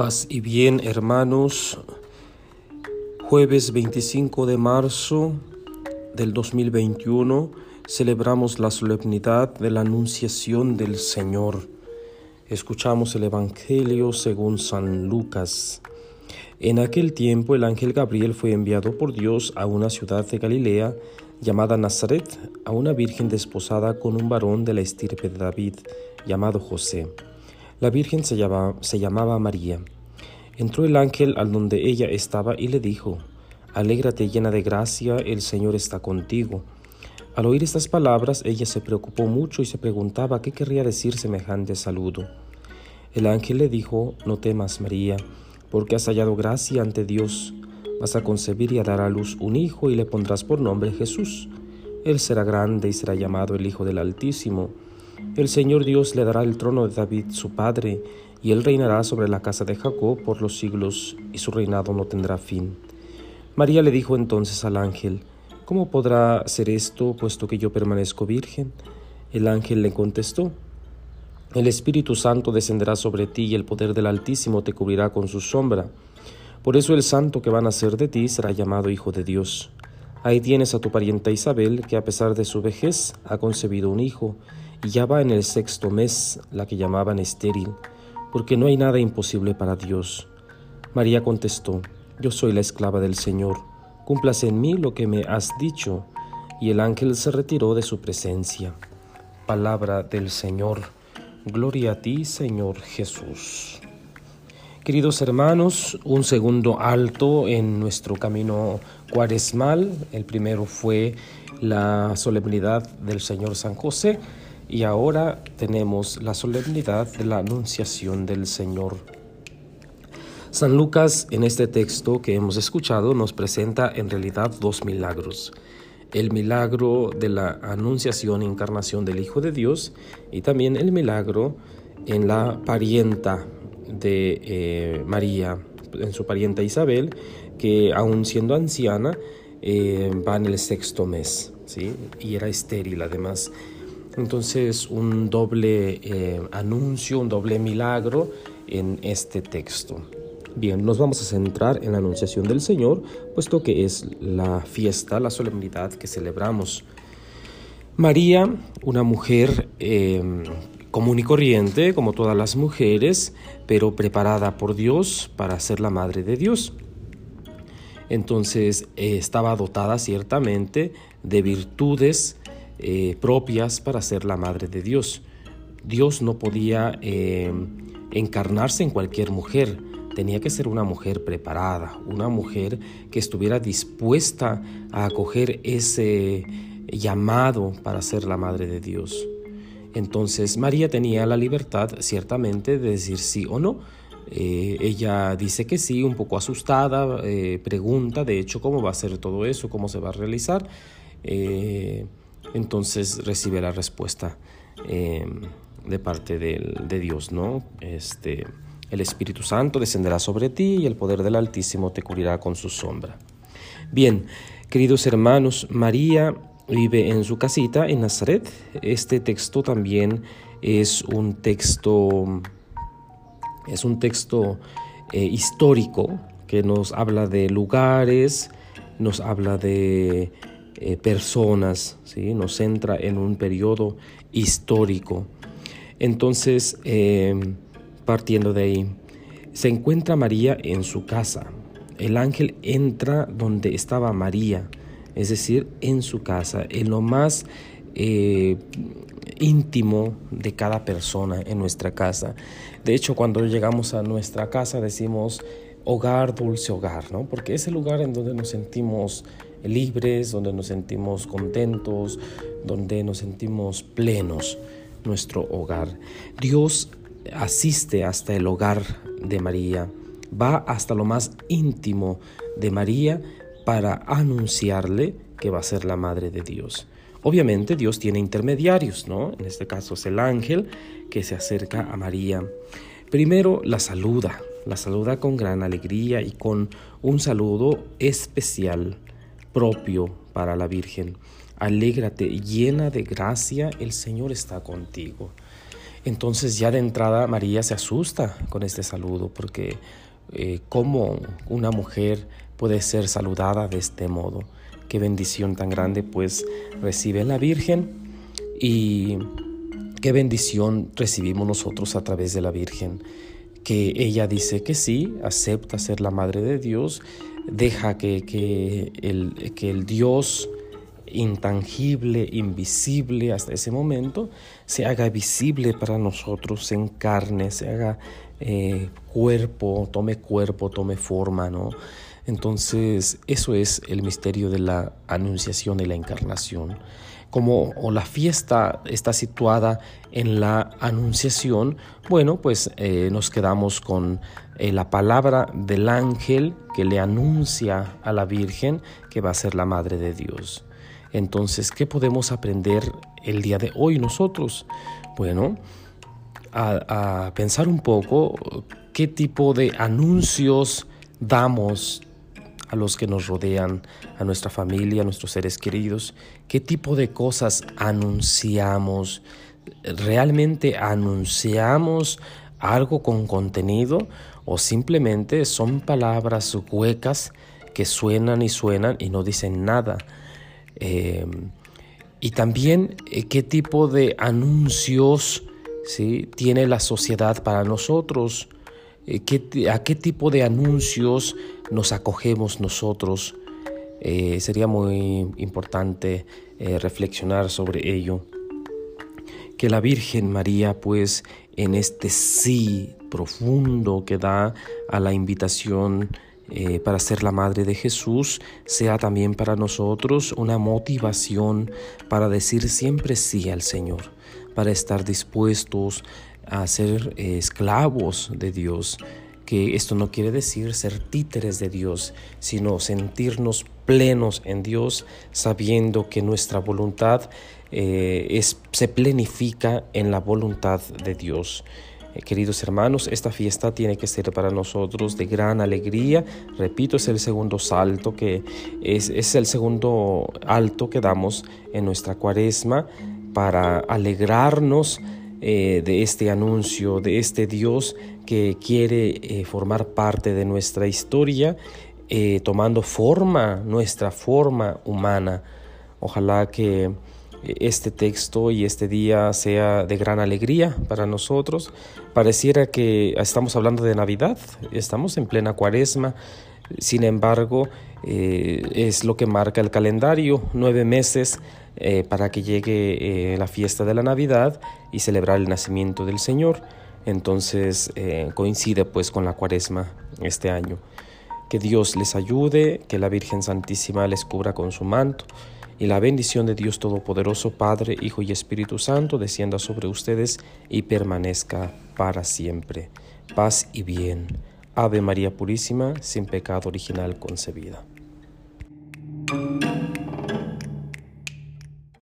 Paz y bien, hermanos. Jueves 25 de marzo del 2021 celebramos la solemnidad de la Anunciación del Señor. Escuchamos el Evangelio según San Lucas. En aquel tiempo el ángel Gabriel fue enviado por Dios a una ciudad de Galilea llamada Nazaret, a una virgen desposada con un varón de la estirpe de David, llamado José. La Virgen se se llamaba María. Entró el ángel al donde ella estaba y le dijo, Alégrate llena de gracia, el Señor está contigo. Al oír estas palabras, ella se preocupó mucho y se preguntaba qué querría decir semejante saludo. El ángel le dijo, No temas, María, porque has hallado gracia ante Dios. Vas a concebir y a dar a luz un hijo y le pondrás por nombre Jesús. Él será grande y será llamado el Hijo del Altísimo el Señor Dios le dará el trono de David su padre, y él reinará sobre la casa de Jacob por los siglos, y su reinado no tendrá fin. María le dijo entonces al ángel, ¿Cómo podrá ser esto, puesto que yo permanezco virgen? El ángel le contestó, El Espíritu Santo descenderá sobre ti y el poder del Altísimo te cubrirá con su sombra. Por eso el santo que va a nacer de ti será llamado Hijo de Dios. Ahí tienes a tu parienta Isabel, que a pesar de su vejez ha concebido un hijo y ya va en el sexto mes, la que llamaban estéril, porque no hay nada imposible para Dios. María contestó, Yo soy la esclava del Señor, cúmplase en mí lo que me has dicho. Y el ángel se retiró de su presencia. Palabra del Señor. Gloria a ti, Señor Jesús. Queridos hermanos, un segundo alto en nuestro camino cuaresmal. El primero fue la solemnidad del Señor San José y ahora tenemos la solemnidad de la Anunciación del Señor. San Lucas en este texto que hemos escuchado nos presenta en realidad dos milagros. El milagro de la Anunciación e Encarnación del Hijo de Dios y también el milagro en la parienta de eh, María, en su parienta Isabel, que aún siendo anciana eh, va en el sexto mes, ¿sí? y era estéril además. Entonces, un doble eh, anuncio, un doble milagro en este texto. Bien, nos vamos a centrar en la anunciación del Señor, puesto que es la fiesta, la solemnidad que celebramos. María, una mujer em, común y corriente, como todas las mujeres, pero preparada por Dios para ser la madre de Dios. Entonces eh, estaba dotada ciertamente de virtudes eh, propias para ser la madre de Dios. Dios no podía eh, encarnarse en cualquier mujer, tenía que ser una mujer preparada, una mujer que estuviera dispuesta a acoger ese llamado para ser la madre de Dios. Entonces María tenía la libertad ciertamente de decir sí o no. Eh, ella dice que sí, un poco asustada, pregunta de hecho cómo va a ser todo eso, cómo se va a realizar entonces recibe la respuesta eh, de parte de, Dios, ¿no? Este, el Espíritu Santo descenderá sobre ti y el poder del Altísimo te cubrirá con su sombra. Bien, queridos hermanos, María vive en su casita en Nazaret. Este texto también es un texto, es un texto eh, histórico que nos habla de lugares, nos habla de eh, personas, ¿sí? nos centra en un periodo histórico. Entonces, eh, partiendo de ahí, se encuentra María en su casa. El ángel entra donde estaba María, es decir, en su casa, en lo más eh, íntimo de cada persona en nuestra casa. De hecho, cuando llegamos a nuestra casa decimos hogar, dulce hogar, ¿no? Porque es el lugar en donde nos sentimos libres, donde nos sentimos contentos, donde nos sentimos plenos, nuestro hogar. Dios asiste hasta el hogar de María, va hasta lo más íntimo de María para anunciarle que va a ser la madre de Dios. Obviamente Dios tiene intermediarios, ¿no? En este caso es el ángel que se acerca a María. Primero la saluda, la saluda con gran alegría y con un saludo especial propio para la Virgen. Alégrate, llena de gracia, el Señor está contigo. Entonces ya de entrada María se asusta con este saludo porque eh, cómo una mujer puede ser saludada de este modo. Qué bendición tan grande pues recibe la Virgen y qué bendición recibimos nosotros a través de la Virgen. Que ella dice que sí, acepta ser la Madre de Dios, deja que, que, el, que el Dios intangible, invisible hasta ese momento, se haga visible para nosotros, se encarne, se haga eh, cuerpo, tome cuerpo, tome forma, ¿no? Entonces, eso es el misterio de la anunciación y la encarnación. Como la fiesta está situada en la anunciación, bueno, pues eh, nos quedamos con eh, la palabra del ángel que le anuncia a la Virgen que va a ser la Madre de Dios. Entonces, ¿qué podemos aprender el día de hoy nosotros? Bueno, a, pensar un poco qué tipo de anuncios damos a los que nos rodean, a nuestra familia, a nuestros seres queridos, qué tipo de cosas anunciamos, realmente anunciamos algo con contenido o simplemente son palabras huecas que suenan y suenan y no dicen nada. Em, y también eh, qué tipo de anuncios tiene la sociedad para nosotros, eh, a qué tipo de anuncios nos acogemos nosotros. Eh, sería muy importante reflexionar sobre ello. Que la Virgen María, pues, en este sí profundo que da a la invitación eh, para ser la madre de Jesús sea también para nosotros una motivación para decir siempre sí al Señor, para estar dispuestos a ser eh, esclavos de Dios, que esto no quiere decir ser títeres de Dios, sino sentirnos plenos en Dios, sabiendo que nuestra voluntad eh, se plenifica en la voluntad de Dios. Eh, queridos hermanos, esta fiesta tiene que ser para nosotros de gran alegría. Repito, es el segundo salto que es, es el segundo alto que damos en nuestra cuaresma para alegrarnos eh, de este anuncio, de este Dios que quiere eh, formar parte de nuestra historia, tomando forma, nuestra forma humana. Ojalá que este texto y este día sea de gran alegría para nosotros. Pareciera que estamos hablando de Navidad, estamos en plena cuaresma, sin embargo eh, es lo que marca el calendario, nueve meses eh, para que llegue eh, la fiesta de la Navidad y celebrar el nacimiento del Señor. Entonces coincide pues con la cuaresma este año. Que Dios les ayude, que la Virgen Santísima les cubra con su manto y la bendición de Dios Todopoderoso, Padre, Hijo y Espíritu Santo, descienda sobre ustedes y permanezca para siempre. Paz y bien. Ave María Purísima, sin pecado original concebida.